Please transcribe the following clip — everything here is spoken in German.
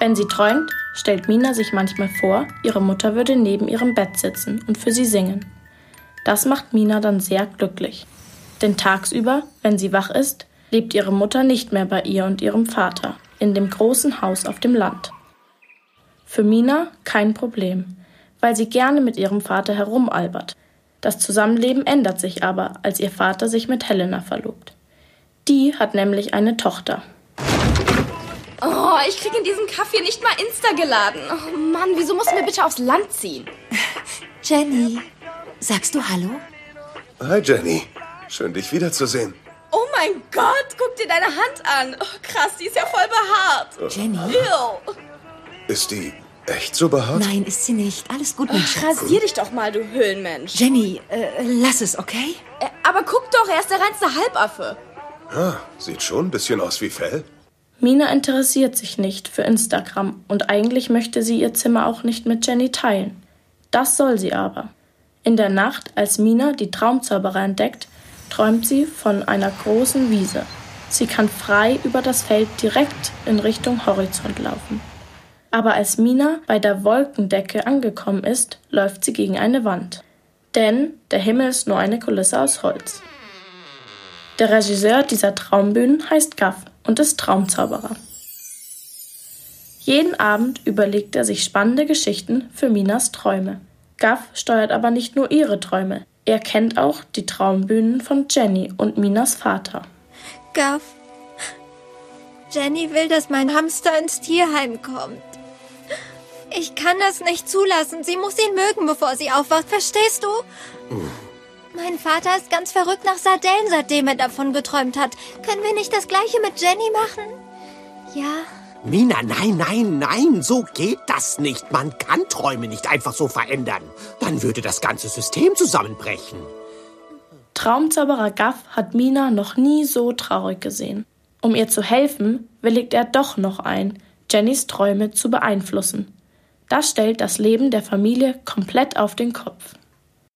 Wenn sie träumt, stellt Mina sich manchmal vor, ihre Mutter würde neben ihrem Bett sitzen und für sie singen. Das macht Mina dann sehr glücklich. Denn tagsüber, wenn sie wach ist, lebt ihre Mutter nicht mehr bei ihr und ihrem Vater in dem großen Haus auf dem Land. Für Mina kein Problem, weil sie gerne mit ihrem Vater herumalbert. Das Zusammenleben ändert sich aber, als ihr Vater sich mit Helena verlobt. Die hat nämlich eine Tochter. Oh, ich krieg in diesem Kaffee nicht mal Insta geladen. Oh Mann, wieso musst du mir bitte aufs Land ziehen? Jenny, sagst du Hallo? Hi Jenny, schön dich wiederzusehen. Oh mein Gott, guck dir deine Hand an. Oh, krass, die ist ja voll behaart. Jenny? Ew. Ist die echt so behaart? Nein, ist sie nicht. Alles gut, mein Ach, Schatz. rasier dich doch mal, du Höhlenmensch. Jenny, äh, lass es, okay? Äh, aber guck doch, er ist der reinste Halbaffe. Ah, sieht schon ein bisschen aus wie Fell. Mina interessiert sich nicht für Instagram und eigentlich möchte sie ihr Zimmer auch nicht mit Jenny teilen. Das soll sie aber. In der Nacht, als Mina die Traumzauberer entdeckt, träumt sie von einer großen Wiese. Sie kann frei über das Feld direkt in Richtung Horizont laufen. Aber als Mina bei der Wolkendecke angekommen ist, läuft sie gegen eine Wand. Denn der Himmel ist nur eine Kulisse aus Holz. Der Regisseur dieser Traumbühnen heißt Gaff und ist Traumzauberer. Jeden Abend überlegt er sich spannende Geschichten für Minas Träume. Gaff steuert aber nicht nur ihre Träume, er kennt auch die Traumbühnen von Jenny und Minas Vater. Gaff. Jenny will, dass mein Hamster ins Tierheim kommt. Ich kann das nicht zulassen. Sie muss ihn mögen, bevor sie aufwacht. Verstehst du? Mein Vater ist ganz verrückt nach Sardellen, seitdem er davon geträumt hat. Können wir nicht das gleiche mit Jenny machen? Ja. Mina, nein, nein, nein, so geht das nicht. Man kann Träume nicht einfach so verändern. Dann würde das ganze System zusammenbrechen. Traumzauberer Gaff hat Mina noch nie so traurig gesehen. Um ihr zu helfen, willigt er doch noch ein, Jennys Träume zu beeinflussen. Das stellt das Leben der Familie komplett auf den Kopf.